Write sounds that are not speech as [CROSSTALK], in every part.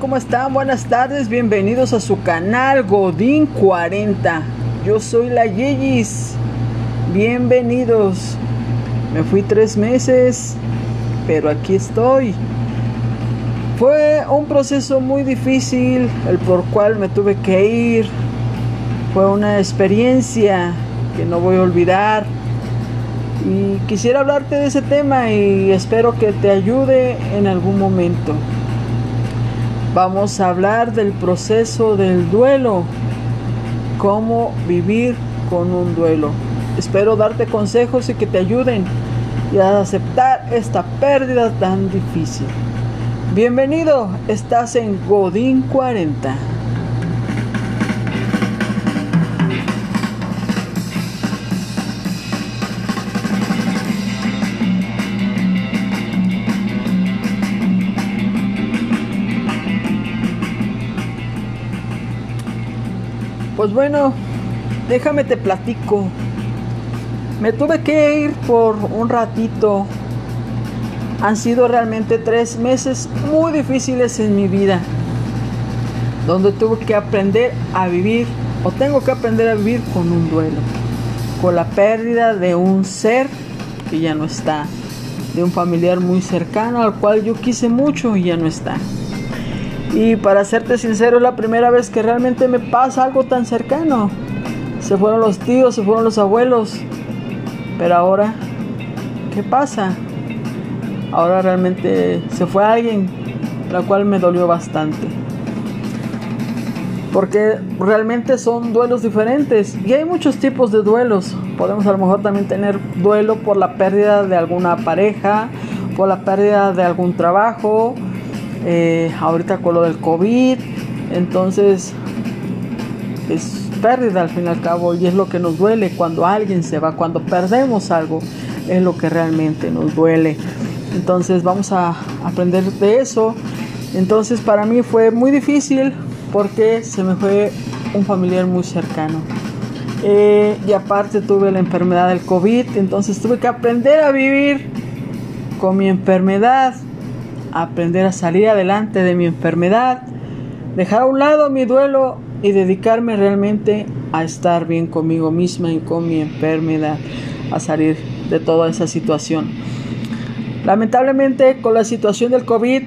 ¿cómo están? Buenas tardes, bienvenidos a su canal Godín 40. Yo soy la Yeyis. Bienvenidos. Me fui tres meses, pero aquí estoy. Fue un proceso muy difícil, el por cual me tuve que ir. Fue una experiencia que no voy a olvidar. Y quisiera hablarte de ese tema y espero que te ayude en algún momento. Vamos a hablar del proceso del duelo, cómo vivir con un duelo. Espero darte consejos y que te ayuden a aceptar esta pérdida tan difícil. Bienvenido, estás en Godín 40. Pues bueno, déjame te platico. Me tuve que ir por un ratito. Han sido realmente tres meses muy difíciles en mi vida. Donde tuve que aprender a vivir o tengo que aprender a vivir con un duelo. Con la pérdida de un ser que ya no está. De un familiar muy cercano al cual yo quise mucho y ya no está. Y para serte sincero, es la primera vez que realmente me pasa algo tan cercano. Se fueron los tíos, se fueron los abuelos. Pero ahora, ¿qué pasa? Ahora realmente se fue alguien, la cual me dolió bastante. Porque realmente son duelos diferentes. Y hay muchos tipos de duelos. Podemos a lo mejor también tener duelo por la pérdida de alguna pareja, por la pérdida de algún trabajo, eh, ahorita con lo del COVID, entonces es pérdida al fin y al cabo y es lo que nos duele cuando alguien se va, cuando perdemos algo, es lo que realmente nos duele. Entonces vamos a aprender de eso. Entonces para mí fue muy difícil porque se me fue un familiar muy cercano. Eh, y aparte tuve la enfermedad del COVID, entonces tuve que aprender a vivir con mi enfermedad aprender a salir adelante de mi enfermedad, dejar a un lado mi duelo y dedicarme realmente a estar bien conmigo misma y con mi enfermedad, a salir de toda esa situación. Lamentablemente con la situación del COVID,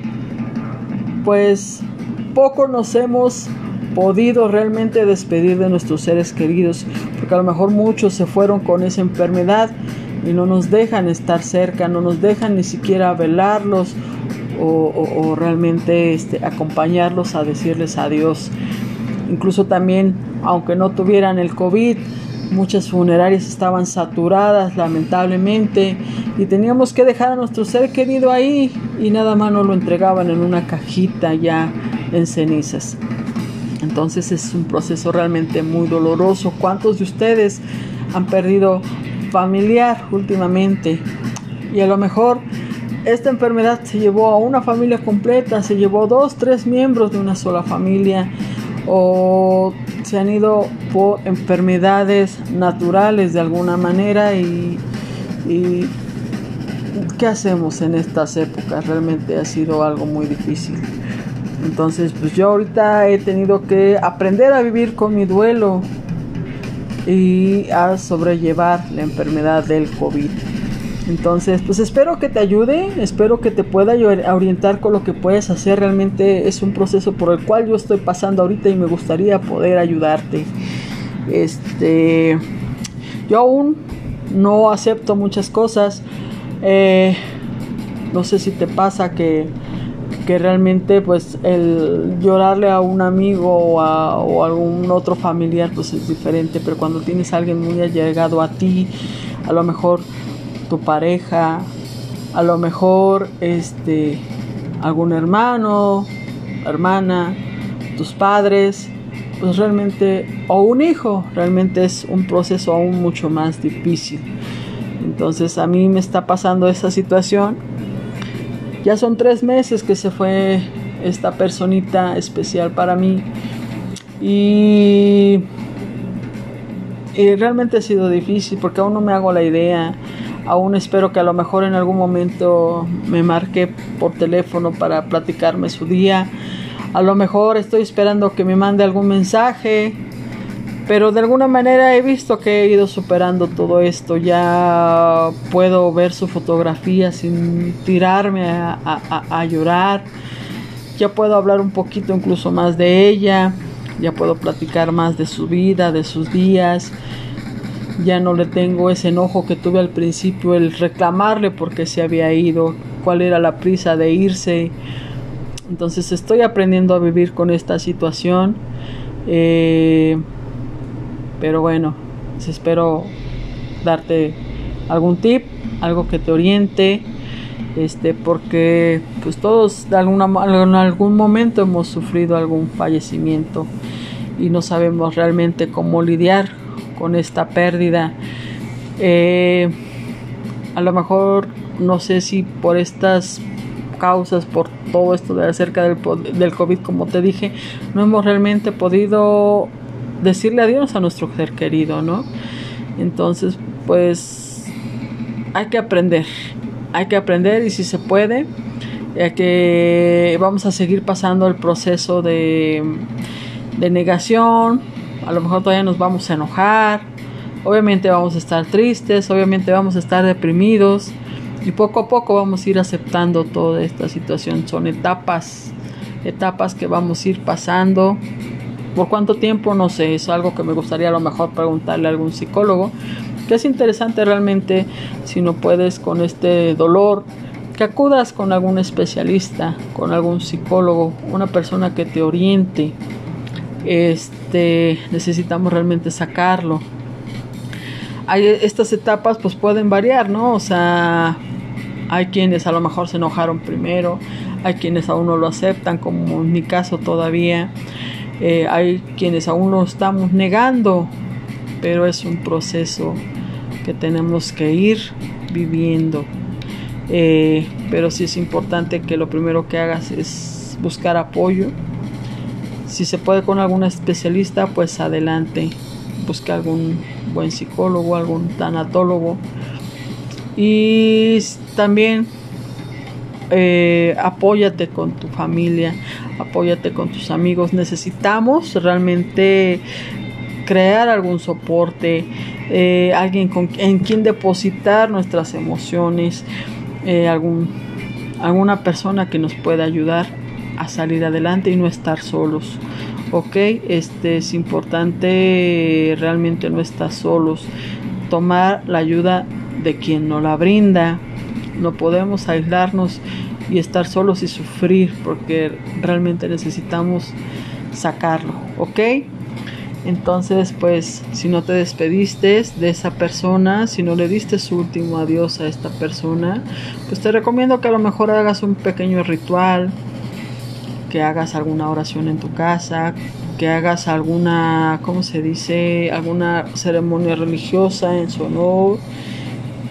pues poco nos hemos podido realmente despedir de nuestros seres queridos, porque a lo mejor muchos se fueron con esa enfermedad y no nos dejan estar cerca, no nos dejan ni siquiera velarlos o, realmente este, acompañarlos a decirles adiós. Incluso también, aunque no tuvieran el COVID, muchas funerarias estaban saturadas lamentablemente y teníamos que dejar a nuestro ser querido ahí y nada más nos lo entregaban en una cajita ya en cenizas. Entonces es un proceso realmente muy doloroso. ¿Cuántos de ustedes han perdido familiar últimamente? Y a lo mejor esta enfermedad se llevó a una familia completa, se llevó dos, tres miembros de una sola familia o se han ido por enfermedades naturales de alguna manera y, ¿qué hacemos en estas épocas? Realmente ha sido algo muy difícil. Entonces, pues yo ahorita he tenido que aprender a vivir con mi duelo y a sobrellevar la enfermedad del COVID. Entonces, pues espero que te ayude, espero que te pueda orientar con lo que puedes hacer. Realmente es un proceso por el cual yo estoy pasando ahorita y me gustaría poder ayudarte. Este, yo aún no acepto muchas cosas. Eh, no sé si te pasa que, que, realmente pues el llorarle a un amigo o a o algún otro familiar pues es diferente, pero cuando tienes a alguien muy allegado a ti, a lo mejor tu pareja, a lo mejor este algún hermano, hermana, tus padres, pues realmente o un hijo, realmente es un proceso aún mucho más difícil. Entonces a mí me está pasando esa situación. Ya son tres meses que se fue esta personita especial para mí y, y realmente ha sido difícil porque aún no me hago la idea Aún espero que a lo mejor en algún momento me marque por teléfono para platicarme su día. A lo mejor estoy esperando que me mande algún mensaje, pero de alguna manera he visto que he ido superando todo esto. Ya puedo ver su fotografía sin tirarme a, llorar. Ya puedo hablar un poquito incluso más de ella. Ya puedo platicar más de su vida, de sus días. Ya no le tengo ese enojo que tuve al principio, el reclamarle porque se había ido, cuál era la prisa de irse. Entonces estoy aprendiendo a vivir con esta situación. Eh, pero bueno, espero darte algún tip, algo que te oriente, este, porque pues todos en algún momento hemos sufrido algún fallecimiento y no sabemos realmente cómo lidiar con esta pérdida. Eh, a lo mejor no sé si por estas causas, por todo esto de acerca del, del COVID, como te dije, no hemos realmente podido decirle adiós a nuestro ser querido, ¿no? Entonces, pues hay que aprender, hay que aprender y si se puede, ya que vamos a seguir pasando el proceso de, de negación, a lo mejor todavía nos vamos a enojar, obviamente vamos a estar tristes, obviamente vamos a estar deprimidos y poco a poco vamos a ir aceptando toda esta situación. Son etapas, etapas que vamos a ir pasando ¿Por cuánto tiempo? No sé, es algo que me gustaría a lo mejor preguntarle a algún psicólogo. Que es interesante realmente si no puedes con este dolor, que acudas con algún especialista, con algún psicólogo, una persona que te oriente. Este, necesitamos realmente sacarlo. Hay estas etapas pues pueden variar, ¿no? O sea, hay quienes a lo mejor se enojaron primero, hay quienes aún no lo aceptan, como en mi caso todavía. Eh, hay quienes aún lo estamos negando, pero es un proceso que tenemos que ir viviendo. Eh, pero sí es importante que lo primero que hagas es buscar apoyo. Si se puede con algún especialista, pues adelante. Busca algún buen psicólogo, algún tanatólogo. Y también eh, apóyate con tu familia, apóyate con tus amigos. Necesitamos realmente crear algún soporte, eh, alguien con, en quien depositar nuestras emociones, eh, algún, alguna persona que nos pueda ayudar a salir adelante y no estar solos. Ok, este es importante realmente no estar solos, tomar la ayuda de quien nos la brinda, no podemos aislarnos y estar solos y sufrir porque realmente necesitamos sacarlo, ¿ok? Entonces, pues, si no te despediste de esa persona, si no le diste su último adiós a esta persona, pues te recomiendo que a lo mejor hagas un pequeño ritual, que hagas alguna oración en tu casa, que hagas alguna, ¿cómo se dice? Alguna ceremonia religiosa en su honor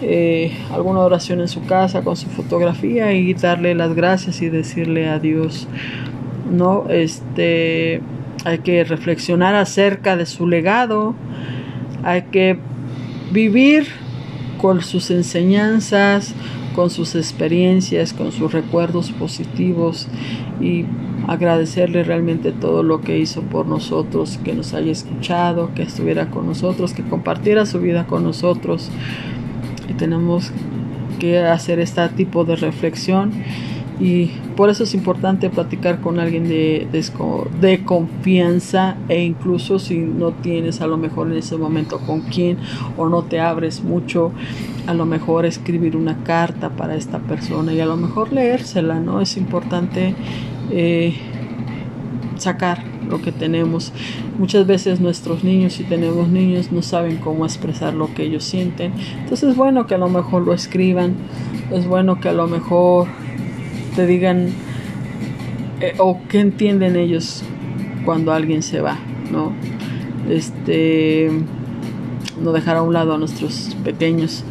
eh, alguna oración en su casa con su fotografía y darle las gracias y decirle adiós. No, este, hay que reflexionar acerca de su legado, hay que vivir con sus enseñanzas, con sus experiencias, con sus recuerdos positivos y agradecerle realmente todo lo que hizo por nosotros, que nos haya escuchado, que estuviera con nosotros, que compartiera su vida con nosotros y tenemos que hacer este tipo de reflexión y por eso es importante platicar con alguien de, de, confianza e incluso si no tienes a lo mejor en ese momento con quién o no te abres mucho, a lo mejor escribir una carta para esta persona y a lo mejor leérsela, ¿no? Es importante eh, sacar lo que tenemos. Muchas veces nuestros niños, si tenemos niños, no saben cómo expresar lo que ellos sienten. Entonces es bueno que a lo mejor lo escriban, es bueno que a lo mejor te digan eh, o que entienden ellos cuando alguien se va, ¿no? Este, no dejar a un lado a nuestros pequeños.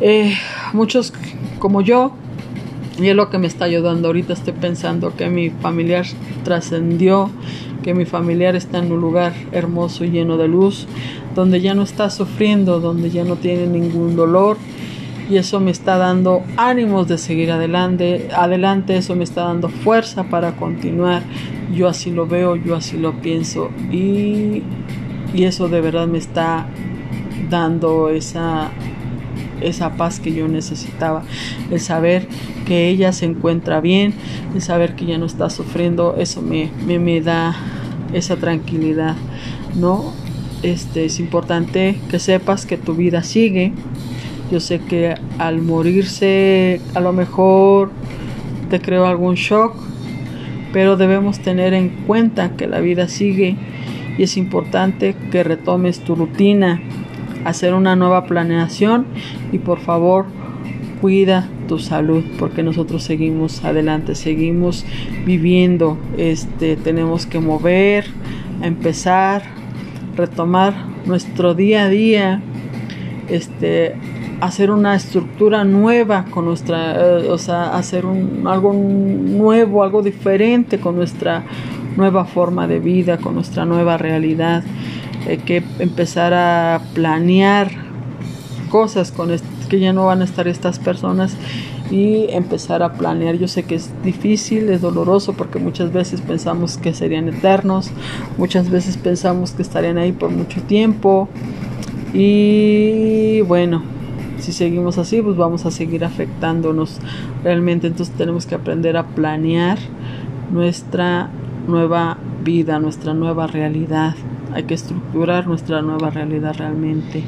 Eh, muchos como yo y es lo que me está ayudando ahorita. Estoy pensando que mi familiar trascendió, que mi familiar está en un lugar hermoso y lleno de luz, donde ya no está sufriendo, donde ya no tiene ningún dolor y eso me está dando ánimos de seguir adelante, adelante, eso me está dando fuerza para continuar. Yo así lo veo, yo así lo pienso y, y eso de verdad me está dando esa esa paz que yo necesitaba, el saber que ella se encuentra bien, el saber que ella no está sufriendo, eso me, me, me da esa tranquilidad, ¿no? Este, es importante que sepas que tu vida sigue. Yo sé que al morirse a lo mejor te creo algún shock, pero debemos tener en cuenta que la vida sigue y es importante que retomes tu rutina, hacer una nueva planeación y por favor cuida tu salud porque nosotros seguimos adelante, seguimos viviendo, este tenemos que mover, empezar, retomar nuestro día a día, este hacer una estructura nueva con nuestra, eh, o sea, hacer un, algo nuevo, algo diferente con nuestra nueva forma de vida, con nuestra nueva realidad. Hay que empezar a planear cosas con que ya no van a estar estas personas y empezar a planear. Yo sé que es difícil, es doloroso porque muchas veces pensamos que serían eternos, muchas veces pensamos que estarían ahí por mucho tiempo y bueno, si seguimos así, pues vamos a seguir afectándonos realmente. Entonces tenemos que aprender a planear nuestra nueva vida, nuestra nueva realidad hay que estructurar nuestra nueva realidad realmente.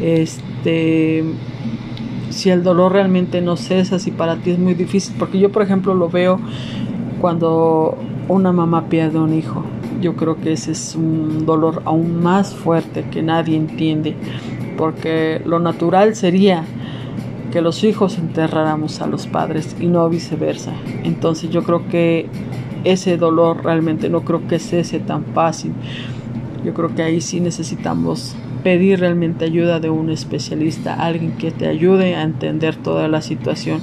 Este, si el dolor realmente no cesa, si para ti es muy difícil, porque yo por ejemplo lo veo cuando una mamá pierde un hijo. Yo creo que ese es un dolor aún más fuerte que nadie entiende, porque lo natural sería que los hijos enterráramos a los padres y no viceversa. Entonces yo creo que ese dolor realmente no creo que cese tan fácil. Yo creo que ahí sí necesitamos pedir realmente ayuda de un especialista, alguien que te ayude a entender toda la situación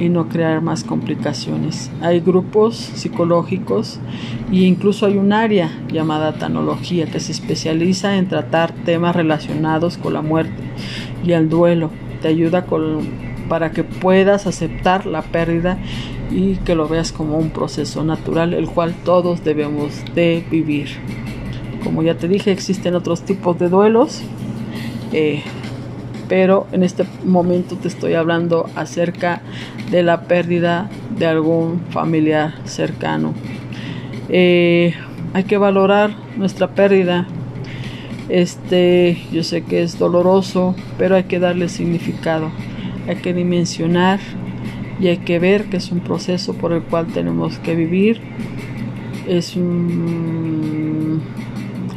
y no crear más complicaciones. Hay grupos psicológicos e incluso hay un área llamada tanología que se especializa en tratar temas relacionados con la muerte y el duelo. Te ayuda con, para que puedas aceptar la pérdida y que lo veas como un proceso natural el cual todos debemos de vivir. Como ya te dije, existen otros tipos de duelos, eh, pero en este momento te estoy hablando acerca de la pérdida de algún familiar cercano. Eh, hay que valorar nuestra pérdida. Este, yo sé que es doloroso, pero hay que darle significado. Hay que dimensionar y hay que ver que es un proceso por el cual tenemos que vivir. Es un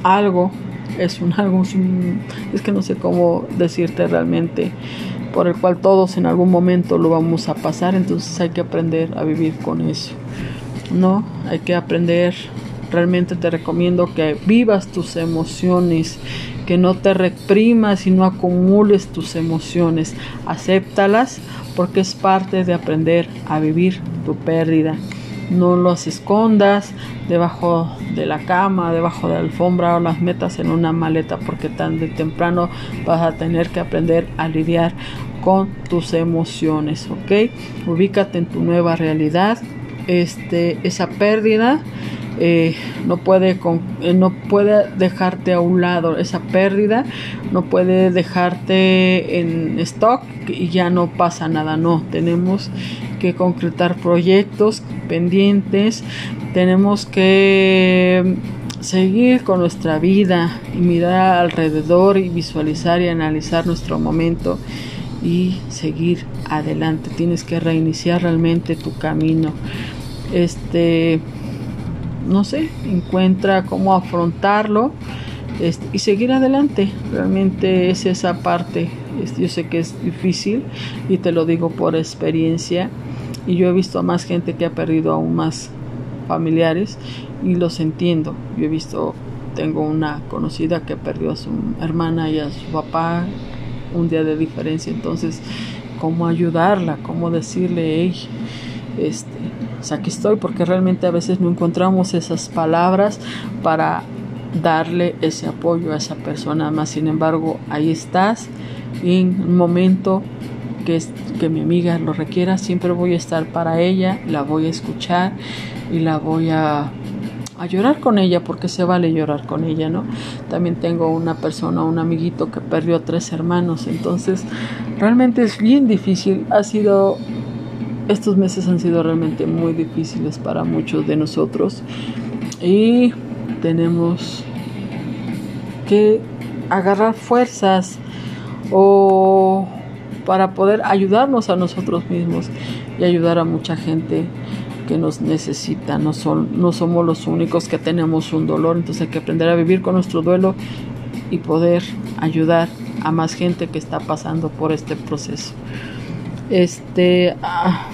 algo, es un [LAUGHS] algo, es, que no sé cómo decirte realmente, por el cual todos en algún momento lo vamos a pasar, entonces hay que aprender a vivir con eso, ¿no? Hay que aprender, realmente te recomiendo que vivas tus emociones, que no te reprimas y no acumules tus emociones, acéptalas porque es parte de aprender a vivir tu pérdida no los escondas debajo de la cama, debajo de la alfombra o las metas en una maleta porque tan de temprano vas a tener que aprender a lidiar con tus emociones, ¿ok? Ubícate en tu nueva realidad, este, esa pérdida eh, no puede eh, no puede dejarte a un lado esa pérdida no puede dejarte en stock y ya no pasa nada. No tenemos que concretar proyectos pendientes tenemos que seguir con nuestra vida y mirar alrededor y visualizar y analizar nuestro momento y seguir adelante. Tienes que reiniciar realmente tu camino. Este no sé, encuentra cómo afrontarlo este, y seguir adelante. Realmente es esa parte. yo sé que es difícil y te lo digo por experiencia. Y yo he visto a más gente que ha perdido aún más familiares y los entiendo. Yo he visto, tengo una conocida que perdió a su hermana y a su papá un día de diferencia. Entonces, ¿cómo ayudarla? ¿Cómo decirle, hey, este, aquí estoy, porque realmente a veces no encontramos esas palabras para darle ese apoyo a esa persona, más. Sin embargo, ahí estás en un momento que, que mi amiga lo requiera, siempre voy a estar para ella, la voy a escuchar y la voy a a llorar con ella porque se vale llorar con ella, ¿no? También tengo una persona, un amiguito que perdió a tres hermanos, entonces realmente es bien difícil, ha sido, estos meses han sido realmente muy difíciles para muchos de nosotros. Y tenemos que agarrar fuerzas o para poder ayudarnos a nosotros mismos y ayudar a mucha gente que nos necesita, no, son, no somos los únicos que tenemos un dolor, entonces hay que aprender a vivir con nuestro duelo y poder ayudar a más gente que está pasando por este proceso. Este, ah,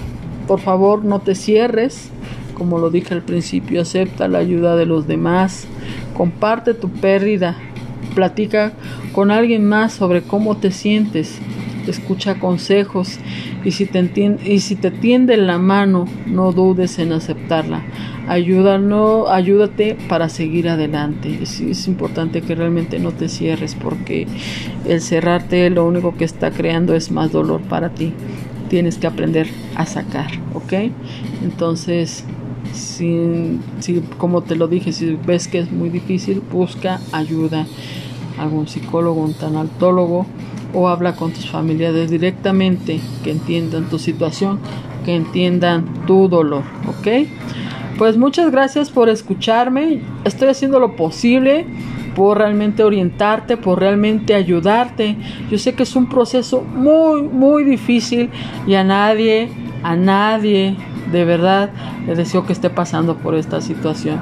por favor, no te cierres, como lo dije al principio, acepta la ayuda de los demás, comparte tu pérdida, platica con alguien más sobre cómo te sientes. Escucha consejos y si te, y si te tiende la mano, no dudes en aceptarla. Ayúdalo, ayúdate para seguir adelante. Es, es importante que realmente no te cierres porque el cerrarte lo único que está creando es más dolor para ti. Tienes que aprender a sacar, ¿ok? Entonces, si, si, como te lo dije, si ves que es muy difícil, busca ayuda. Algún psicólogo, un tanatólogo o habla con tus familiares directamente, que entiendan tu situación, que entiendan tu dolor, ¿ok? Pues muchas gracias por escucharme. Estoy haciendo lo posible por realmente orientarte, por realmente ayudarte. Yo sé que es un proceso muy, muy difícil y a nadie, a nadie de verdad le deseo que esté pasando por esta situación.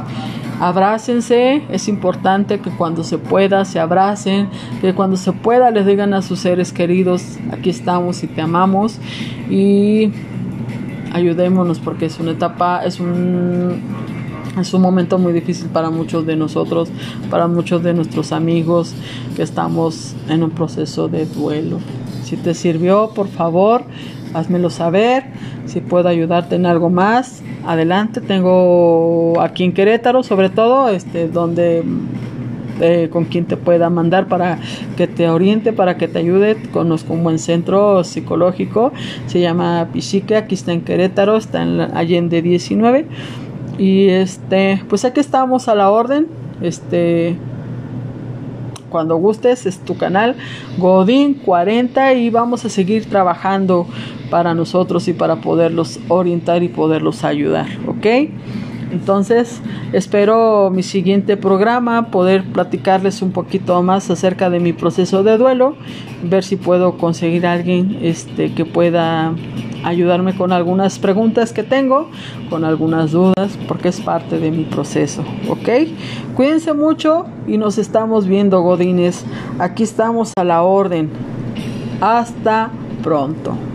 Abrácense, es importante que cuando se pueda se abracen, que cuando se pueda les digan a sus seres queridos, aquí estamos y te amamos y ayudémonos porque es una etapa, es un es un momento muy difícil para muchos de nosotros, para muchos de nuestros amigos que estamos en un proceso de duelo. Si te sirvió, por favor, házmelo saber. Si puedo ayudarte en algo más, adelante. Tengo aquí en Querétaro, sobre todo, este, donde eh, con quien te pueda mandar para que te oriente, para que te ayude. Conozco un buen centro psicológico, se llama Pichique, aquí está en Querétaro, está en Allende 19. Y este, pues aquí estamos a la orden. Este, cuando gustes, es tu canal Godín 40 y vamos a seguir trabajando para nosotros y para poderlos orientar y poderlos ayudar, ¿ok? Entonces, espero mi siguiente programa poder platicarles un poquito más acerca de mi proceso de duelo, ver si puedo conseguir a alguien este que pueda ayudarme con algunas preguntas que tengo, con algunas dudas, porque es parte de mi proceso, ¿ok? Cuídense mucho y nos estamos viendo, Godines. Aquí estamos a la orden. Hasta pronto.